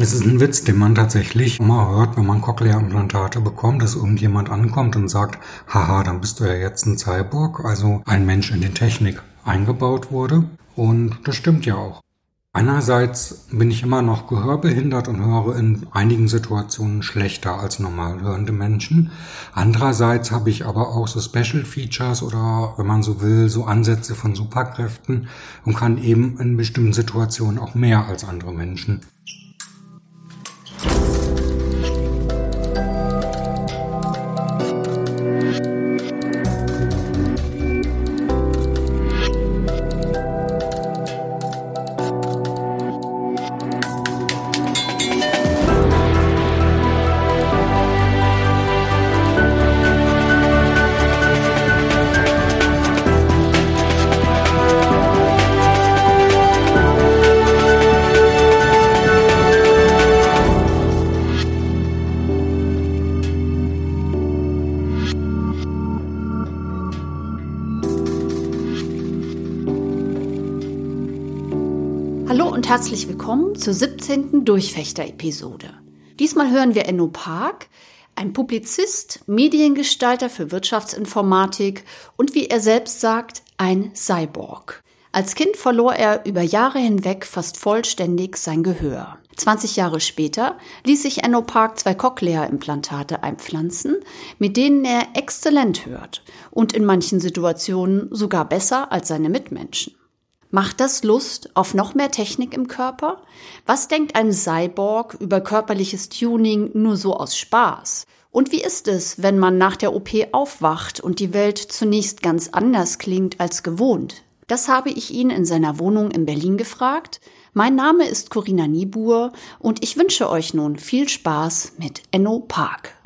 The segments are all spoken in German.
Es ist ein Witz, den man tatsächlich immer hört, wenn man Cochlea-Implantate bekommt, dass irgendjemand ankommt und sagt, haha, dann bist du ja jetzt ein Cyborg, also ein Mensch in die Technik eingebaut wurde. Und das stimmt ja auch. Einerseits bin ich immer noch gehörbehindert und höre in einigen Situationen schlechter als normal hörende Menschen. Andererseits habe ich aber auch so Special Features oder, wenn man so will, so Ansätze von Superkräften und kann eben in bestimmten Situationen auch mehr als andere Menschen. Thank you herzlich willkommen zur 17. Durchfechter-Episode. Diesmal hören wir Enno Park, ein Publizist, Mediengestalter für Wirtschaftsinformatik und wie er selbst sagt, ein Cyborg. Als Kind verlor er über Jahre hinweg fast vollständig sein Gehör. 20 Jahre später ließ sich Enno Park zwei Cochlea-Implantate einpflanzen, mit denen er exzellent hört und in manchen Situationen sogar besser als seine Mitmenschen. Macht das Lust auf noch mehr Technik im Körper? Was denkt ein Cyborg über körperliches Tuning nur so aus Spaß? Und wie ist es, wenn man nach der OP aufwacht und die Welt zunächst ganz anders klingt als gewohnt? Das habe ich ihn in seiner Wohnung in Berlin gefragt. Mein Name ist Corinna Niebuhr und ich wünsche euch nun viel Spaß mit Enno Park.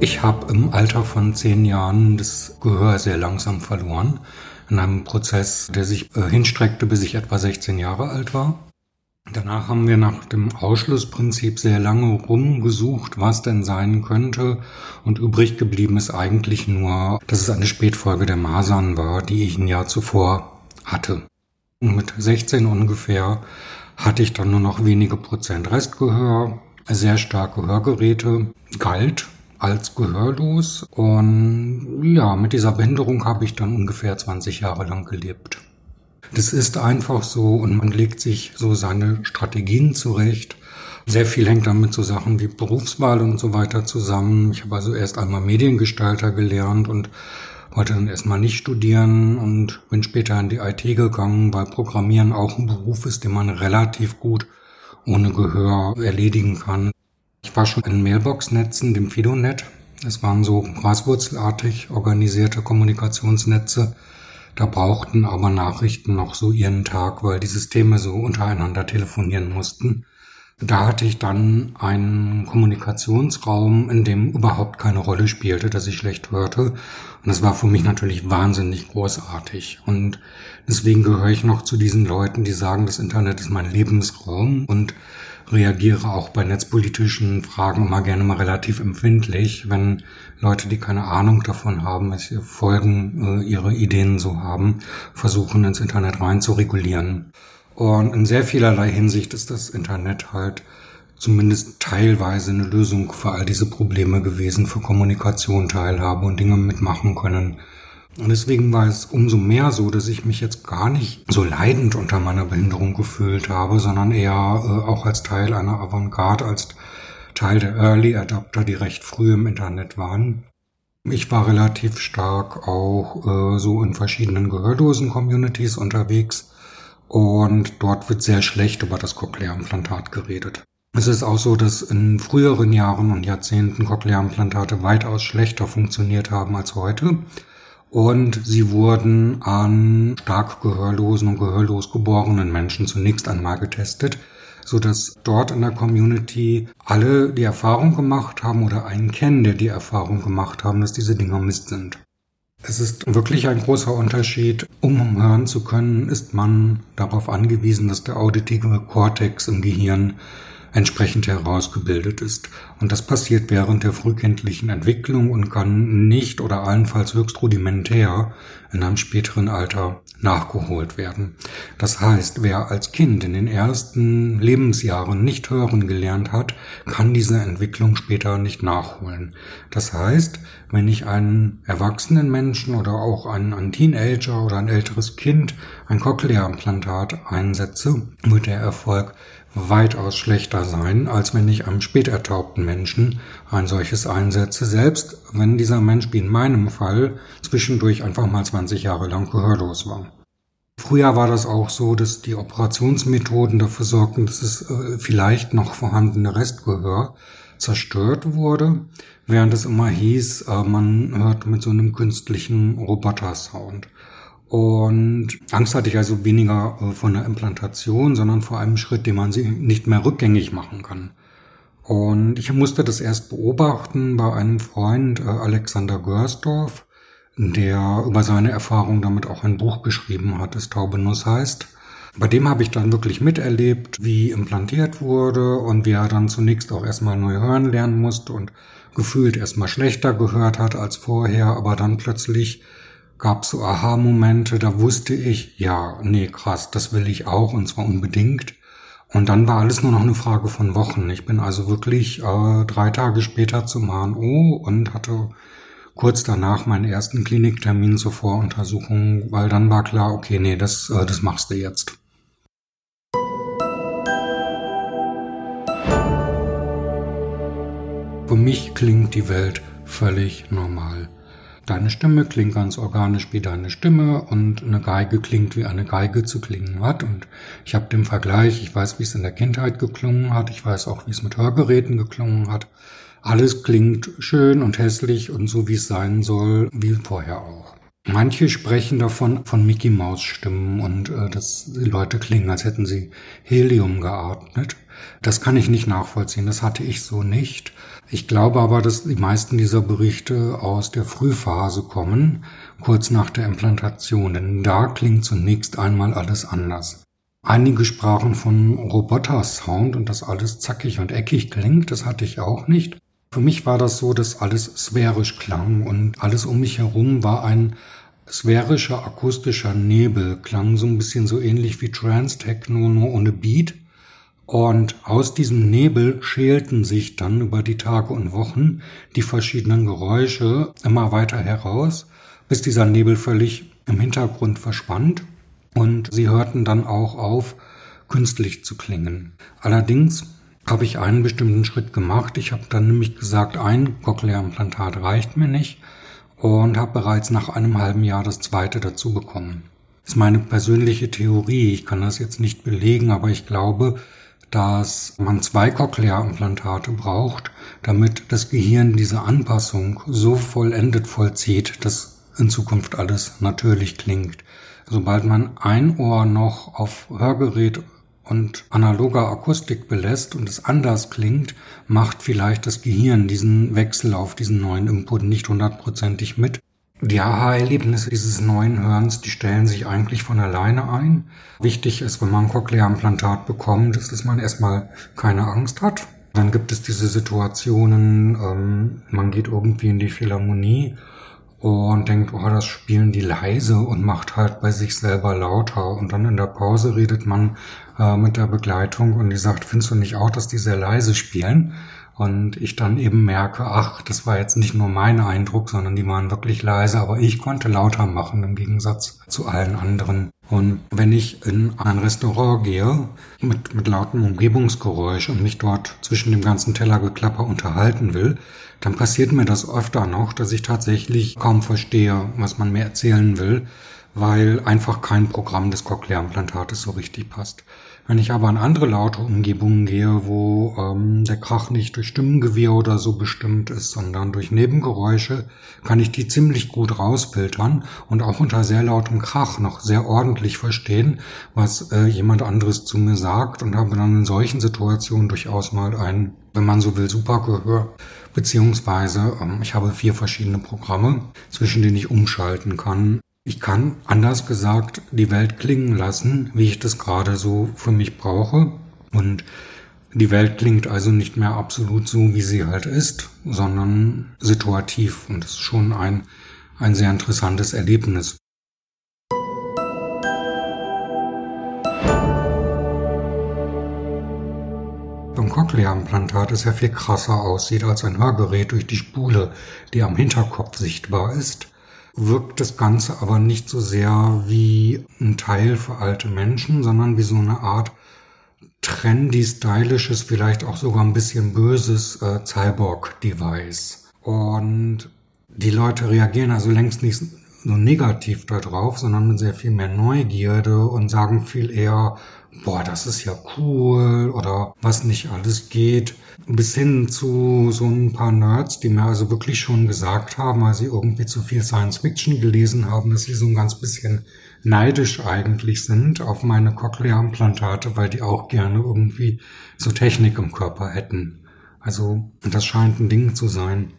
Ich habe im Alter von zehn Jahren das Gehör sehr langsam verloren. In einem Prozess, der sich äh, hinstreckte, bis ich etwa 16 Jahre alt war. Danach haben wir nach dem Ausschlussprinzip sehr lange rumgesucht, was denn sein könnte. Und übrig geblieben ist eigentlich nur, dass es eine Spätfolge der Masern war, die ich ein Jahr zuvor hatte. Und mit 16 ungefähr hatte ich dann nur noch wenige Prozent Restgehör, sehr starke Hörgeräte, galt als gehörlos. Und ja, mit dieser Behinderung habe ich dann ungefähr 20 Jahre lang gelebt. Das ist einfach so und man legt sich so seine Strategien zurecht. Sehr viel hängt damit so Sachen wie Berufswahl und so weiter zusammen. Ich habe also erst einmal Mediengestalter gelernt und wollte dann erstmal nicht studieren und bin später in die IT gegangen, weil Programmieren auch ein Beruf ist, den man relativ gut ohne Gehör erledigen kann. War schon in Mailbox-Netzen, dem Fidonet. Es waren so graswurzelartig organisierte Kommunikationsnetze. Da brauchten aber Nachrichten noch so ihren Tag, weil die Systeme so untereinander telefonieren mussten. Da hatte ich dann einen Kommunikationsraum, in dem überhaupt keine Rolle spielte, dass ich schlecht hörte. Und das war für mich natürlich wahnsinnig großartig. Und deswegen gehöre ich noch zu diesen Leuten, die sagen, das Internet ist mein Lebensraum und reagiere auch bei netzpolitischen Fragen immer gerne mal relativ empfindlich, wenn Leute, die keine Ahnung davon haben, welche Folgen äh, ihre Ideen so haben, versuchen ins Internet rein zu regulieren. Und in sehr vielerlei Hinsicht ist das Internet halt zumindest teilweise eine Lösung für all diese Probleme gewesen, für Kommunikation, Teilhabe und Dinge mitmachen können. Und deswegen war es umso mehr so, dass ich mich jetzt gar nicht so leidend unter meiner Behinderung gefühlt habe, sondern eher äh, auch als Teil einer Avantgarde, als Teil der Early Adapter, die recht früh im Internet waren. Ich war relativ stark auch äh, so in verschiedenen gehörlosen Communities unterwegs und dort wird sehr schlecht über das Cochlea-Implantat geredet. Es ist auch so, dass in früheren Jahren und Jahrzehnten Cochlea-Implantate weitaus schlechter funktioniert haben als heute und sie wurden an stark gehörlosen und gehörlos geborenen Menschen zunächst einmal getestet, so dass dort in der Community alle die Erfahrung gemacht haben oder einen kennen, der die Erfahrung gemacht haben, dass diese Dinger Mist sind. Es ist wirklich ein großer Unterschied. Um hören zu können, ist man darauf angewiesen, dass der auditive Kortex im Gehirn entsprechend herausgebildet ist. Und das passiert während der frühkindlichen Entwicklung und kann nicht oder allenfalls höchst rudimentär in einem späteren Alter nachgeholt werden. Das heißt, wer als Kind in den ersten Lebensjahren nicht hören gelernt hat, kann diese Entwicklung später nicht nachholen. Das heißt, wenn ich einen erwachsenen Menschen oder auch einen, einen Teenager oder ein älteres Kind ein Cochlea-Implantat einsetze, wird der Erfolg weitaus schlechter sein, als wenn ich einem spätertaubten Menschen ein solches einsetze, selbst wenn dieser Mensch wie in meinem Fall zwischendurch einfach mal 20 Jahre lang gehörlos war. Früher war das auch so, dass die Operationsmethoden dafür sorgten, dass es äh, vielleicht noch vorhandene Restgehör zerstört wurde, während es immer hieß, äh, man hört mit so einem künstlichen Roboter-Sound. Und Angst hatte ich also weniger äh, von der Implantation, sondern vor einem Schritt, den man sie nicht mehr rückgängig machen kann. Und ich musste das erst beobachten bei einem Freund, äh, Alexander Görsdorf, der über seine Erfahrung damit auch ein Buch geschrieben hat, das Taubenuss heißt. Bei dem habe ich dann wirklich miterlebt, wie implantiert wurde und wie er dann zunächst auch erstmal neu hören lernen musste und gefühlt erstmal schlechter gehört hat als vorher, aber dann plötzlich gab so Aha-Momente, da wusste ich, ja, nee, krass, das will ich auch und zwar unbedingt. Und dann war alles nur noch eine Frage von Wochen. Ich bin also wirklich äh, drei Tage später zum HNO und hatte kurz danach meinen ersten Kliniktermin zur Voruntersuchung, weil dann war klar, okay, nee, das, äh, das machst du jetzt. Für mich klingt die Welt völlig normal. Deine Stimme klingt ganz organisch wie deine Stimme und eine Geige klingt wie eine Geige zu klingen hat. Und ich habe den Vergleich, ich weiß, wie es in der Kindheit geklungen hat, ich weiß auch, wie es mit Hörgeräten geklungen hat. Alles klingt schön und hässlich und so, wie es sein soll, wie vorher auch. Manche sprechen davon von Mickey Maus Stimmen und äh, dass die Leute klingen, als hätten sie Helium geatmet. Das kann ich nicht nachvollziehen, das hatte ich so nicht. Ich glaube aber, dass die meisten dieser Berichte aus der Frühphase kommen, kurz nach der Implantation, denn da klingt zunächst einmal alles anders. Einige sprachen von Roboter-Sound und dass alles zackig und eckig klingt, das hatte ich auch nicht. Für mich war das so, dass alles sphärisch klang und alles um mich herum war ein sphärischer akustischer Nebel, klang so ein bisschen so ähnlich wie Trance-Techno, nur ohne Beat. Und aus diesem Nebel schälten sich dann über die Tage und Wochen die verschiedenen Geräusche immer weiter heraus, bis dieser Nebel völlig im Hintergrund verschwand und sie hörten dann auch auf, künstlich zu klingen. Allerdings habe ich einen bestimmten Schritt gemacht. Ich habe dann nämlich gesagt, ein Cochlea-Implantat reicht mir nicht und habe bereits nach einem halben Jahr das zweite dazu bekommen. Das ist meine persönliche Theorie. Ich kann das jetzt nicht belegen, aber ich glaube, dass man zwei Cochlea-Implantate braucht, damit das Gehirn diese Anpassung so vollendet vollzieht, dass in Zukunft alles natürlich klingt. Sobald man ein Ohr noch auf Hörgerät und analoger Akustik belässt und es anders klingt, macht vielleicht das Gehirn diesen Wechsel auf diesen neuen Input nicht hundertprozentig mit. Die Aha-Erlebnisse dieses neuen Hörens, die stellen sich eigentlich von alleine ein. Wichtig ist, wenn man ein Cochlea-Implantat bekommt, ist, dass man erstmal keine Angst hat. Dann gibt es diese Situationen, ähm, man geht irgendwie in die Philharmonie und denkt, oh, das spielen die leise und macht halt bei sich selber lauter. Und dann in der Pause redet man äh, mit der Begleitung und die sagt, findest du nicht auch, dass die sehr leise spielen? Und ich dann eben merke, ach, das war jetzt nicht nur mein Eindruck, sondern die waren wirklich leise, aber ich konnte lauter machen im Gegensatz zu allen anderen. Und wenn ich in ein Restaurant gehe mit, mit lautem Umgebungsgeräusch und mich dort zwischen dem ganzen Tellergeklapper unterhalten will, dann passiert mir das öfter noch, dass ich tatsächlich kaum verstehe, was man mir erzählen will, weil einfach kein Programm des Cochlea-Implantates so richtig passt. Wenn ich aber in andere laute Umgebungen gehe, wo ähm, der Krach nicht durch Stimmengewirr oder so bestimmt ist, sondern durch Nebengeräusche, kann ich die ziemlich gut rausfiltern und auch unter sehr lautem Krach noch sehr ordentlich verstehen, was äh, jemand anderes zu mir sagt und habe dann in solchen Situationen durchaus mal ein, wenn man so will, super Gehör. Beziehungsweise ähm, ich habe vier verschiedene Programme, zwischen denen ich umschalten kann ich kann, anders gesagt, die Welt klingen lassen, wie ich das gerade so für mich brauche. Und Die Welt klingt also nicht mehr absolut so, wie sie halt ist, sondern situativ und das ist schon ein, ein sehr interessantes Erlebnis. Beim Cochlea-Implantat es ja viel krasser aussieht als ein Hörgerät durch die Spule, die am Hinterkopf sichtbar ist, wirkt das Ganze aber nicht so sehr wie ein Teil für alte Menschen, sondern wie so eine Art trendy, stylisches, vielleicht auch sogar ein bisschen böses äh, Cyborg-Device. Und die Leute reagieren also längst nicht so negativ darauf, sondern mit sehr viel mehr Neugierde und sagen viel eher, boah, das ist ja cool oder was nicht alles geht. Bis hin zu so ein paar Nerds, die mir also wirklich schon gesagt haben, als sie irgendwie zu viel Science Fiction gelesen haben, dass sie so ein ganz bisschen neidisch eigentlich sind auf meine Cochlea-Implantate, weil die auch gerne irgendwie so Technik im Körper hätten. Also, das scheint ein Ding zu sein.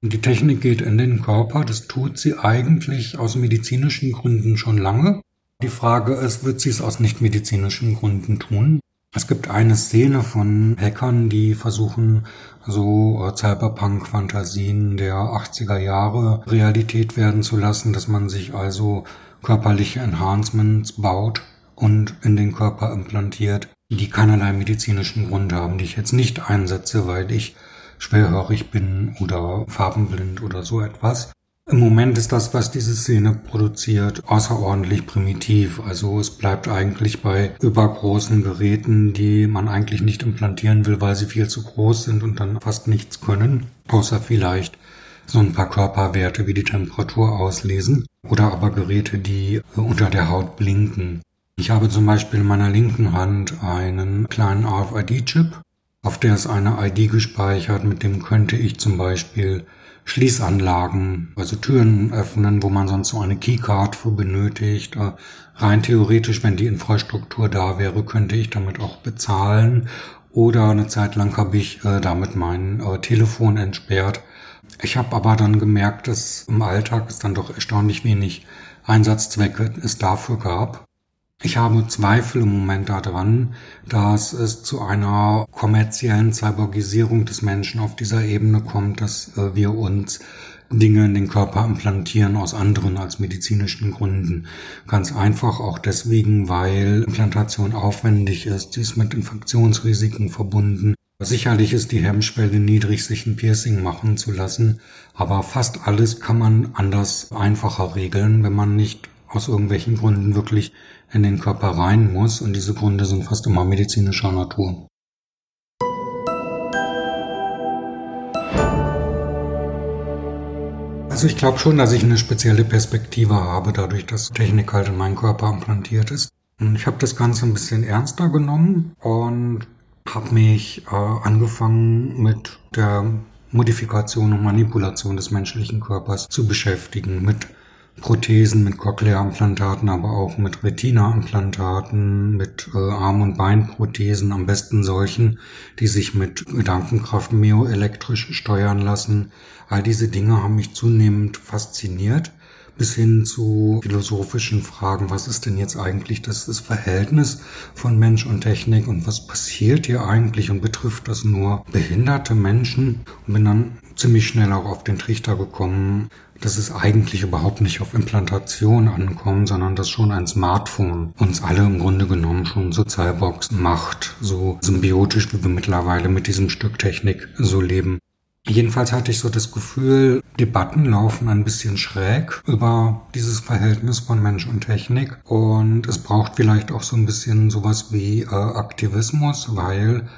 Die Technik geht in den Körper, das tut sie eigentlich aus medizinischen Gründen schon lange. Die Frage ist, wird sie es aus nichtmedizinischen Gründen tun? Es gibt eine Szene von Hackern, die versuchen, so äh, Cyberpunk-Fantasien der 80er Jahre Realität werden zu lassen, dass man sich also körperliche Enhancements baut und in den Körper implantiert, die keinerlei medizinischen Grund haben, die ich jetzt nicht einsetze, weil ich schwerhörig bin oder farbenblind oder so etwas. Im Moment ist das, was diese Szene produziert, außerordentlich primitiv. Also es bleibt eigentlich bei übergroßen Geräten, die man eigentlich nicht implantieren will, weil sie viel zu groß sind und dann fast nichts können, außer vielleicht so ein paar Körperwerte wie die Temperatur auslesen oder aber Geräte, die unter der Haut blinken. Ich habe zum Beispiel in meiner linken Hand einen kleinen RFID-Chip, auf der ist eine ID gespeichert, mit dem könnte ich zum Beispiel Schließanlagen, also Türen öffnen, wo man sonst so eine Keycard für benötigt. Äh, rein theoretisch, wenn die Infrastruktur da wäre, könnte ich damit auch bezahlen. Oder eine Zeit lang habe ich äh, damit mein äh, Telefon entsperrt, ich habe aber dann gemerkt, dass im Alltag es dann doch erstaunlich wenig Einsatzzwecke es dafür gab. Ich habe Zweifel im Moment daran, dass es zu einer kommerziellen Cyborgisierung des Menschen auf dieser Ebene kommt, dass äh, wir uns Dinge in den Körper implantieren aus anderen als medizinischen Gründen. Ganz einfach auch deswegen, weil Implantation aufwendig ist, sie ist mit Infektionsrisiken verbunden Sicherlich ist die Hemmschwelle niedrig, sich ein Piercing machen zu lassen, aber fast alles kann man anders einfacher regeln, wenn man nicht aus irgendwelchen Gründen wirklich in den Körper rein muss und diese Gründe sind fast immer medizinischer Natur. Also ich glaube schon, dass ich eine spezielle Perspektive habe, dadurch, dass Technik halt in meinen Körper implantiert ist. Und ich habe das Ganze ein bisschen ernster genommen und habe mich äh, angefangen mit der Modifikation und Manipulation des menschlichen Körpers zu beschäftigen, mit Prothesen, mit Cochlea-Implantaten, aber auch mit Retina-Implantaten, mit äh, Arm- und Beinprothesen, am besten solchen, die sich mit Gedankenkraft myoelektrisch steuern lassen. All diese Dinge haben mich zunehmend fasziniert bis hin zu philosophischen Fragen, was ist denn jetzt eigentlich das, das Verhältnis von Mensch und Technik und was passiert hier eigentlich und betrifft das nur behinderte Menschen und bin dann ziemlich schnell auch auf den Trichter gekommen, dass es eigentlich überhaupt nicht auf Implantation ankommt, sondern dass schon ein Smartphone uns alle im Grunde genommen schon so Cyborgs macht, so symbiotisch, wie wir mittlerweile mit diesem Stück Technik so leben. Jedenfalls hatte ich so das Gefühl, Debatten laufen ein bisschen schräg über dieses Verhältnis von Mensch und Technik und es braucht vielleicht auch so ein bisschen sowas wie äh, Aktivismus, weil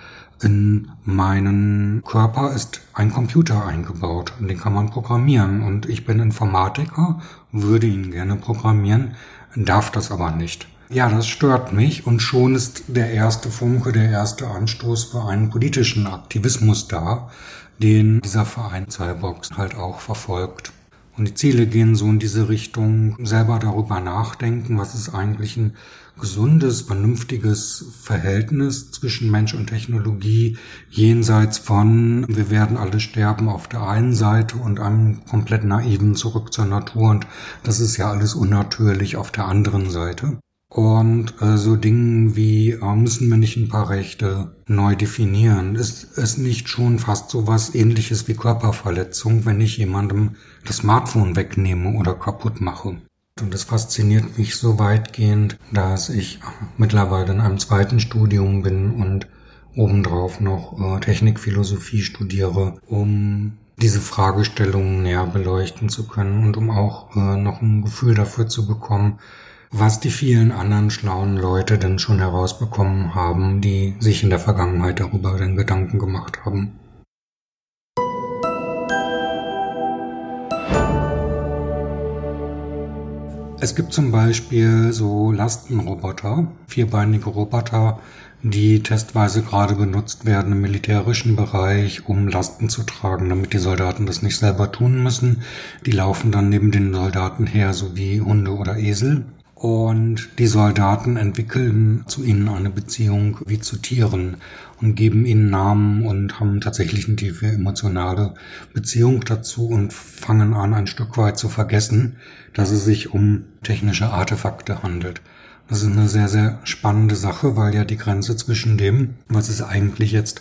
in meinen Körper ist ein Computer eingebaut und den kann man programmieren und ich bin Informatiker, würde ihn gerne programmieren, darf das aber nicht. Ja, das stört mich und schon ist der erste Funke, der erste Anstoß für einen politischen Aktivismus da, den dieser Verein Cyborgs halt auch verfolgt. Und die Ziele gehen so in diese Richtung, selber darüber nachdenken, was ist eigentlich ein gesundes, vernünftiges Verhältnis zwischen Mensch und Technologie, jenseits von wir werden alle sterben auf der einen Seite und einem komplett naiven zurück zur Natur und das ist ja alles unnatürlich auf der anderen Seite. Und äh, so Dingen wie, äh, müssen wir nicht ein paar Rechte neu definieren? Ist es nicht schon fast so was ähnliches wie Körperverletzung, wenn ich jemandem das Smartphone wegnehme oder kaputt mache? Und das fasziniert mich so weitgehend, dass ich mittlerweile in einem zweiten Studium bin und obendrauf noch äh, Technikphilosophie studiere, um diese Fragestellungen näher beleuchten zu können und um auch äh, noch ein Gefühl dafür zu bekommen, was die vielen anderen schlauen Leute denn schon herausbekommen haben, die sich in der Vergangenheit darüber den Gedanken gemacht haben. Es gibt zum Beispiel so Lastenroboter, vierbeinige Roboter, die testweise gerade benutzt werden im militärischen Bereich, um Lasten zu tragen, damit die Soldaten das nicht selber tun müssen. Die laufen dann neben den Soldaten her, so wie Hunde oder Esel. Und die Soldaten entwickeln zu ihnen eine Beziehung wie zu Tieren und geben ihnen Namen und haben tatsächlich eine tiefe emotionale Beziehung dazu und fangen an, ein Stück weit zu vergessen, dass es sich um technische Artefakte handelt. Das ist eine sehr, sehr spannende Sache, weil ja die Grenze zwischen dem, was ist eigentlich jetzt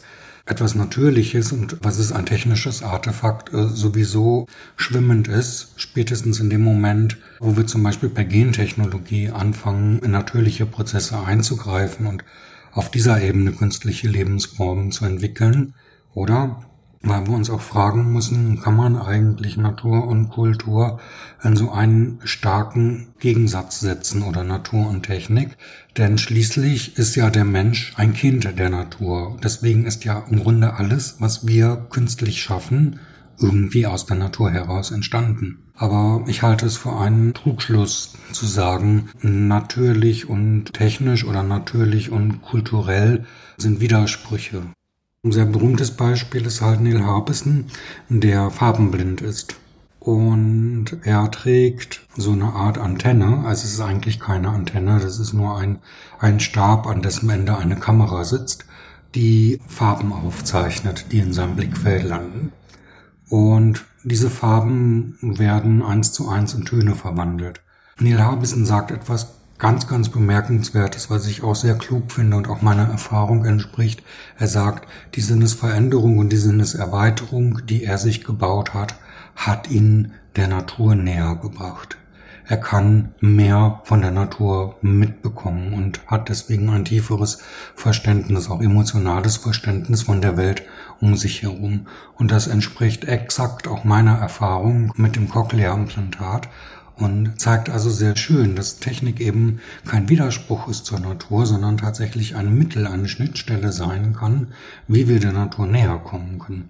etwas Natürliches und was ist ein technisches Artefakt äh, sowieso schwimmend ist, spätestens in dem Moment, wo wir zum Beispiel per Gentechnologie anfangen, in natürliche Prozesse einzugreifen und auf dieser Ebene künstliche Lebensformen zu entwickeln, oder weil wir uns auch fragen müssen, kann man eigentlich Natur und Kultur in so einen starken Gegensatz setzen oder Natur und Technik? Denn schließlich ist ja der Mensch ein Kind der Natur. Deswegen ist ja im Grunde alles, was wir künstlich schaffen, irgendwie aus der Natur heraus entstanden. Aber ich halte es für einen Trugschluss zu sagen, natürlich und technisch oder natürlich und kulturell sind Widersprüche. Ein sehr berühmtes Beispiel ist halt Neil Harbison, der farbenblind ist. Und er trägt so eine Art Antenne, also es ist eigentlich keine Antenne, das ist nur ein, ein Stab, an dessen Ende eine Kamera sitzt, die Farben aufzeichnet, die in seinem Blickfeld landen. Und diese Farben werden eins zu eins in Töne verwandelt. Neil Harbison sagt etwas ganz, ganz bemerkenswertes, was ich auch sehr klug finde und auch meiner Erfahrung entspricht. Er sagt, die Sinnesveränderung und die Sinneserweiterung, die er sich gebaut hat, hat ihn der Natur näher gebracht. Er kann mehr von der Natur mitbekommen und hat deswegen ein tieferes Verständnis, auch emotionales Verständnis von der Welt um sich herum. Und das entspricht exakt auch meiner Erfahrung mit dem Cochlea-Implantat und zeigt also sehr schön, dass Technik eben kein Widerspruch ist zur Natur, sondern tatsächlich ein Mittel, eine Schnittstelle sein kann, wie wir der Natur näher kommen können.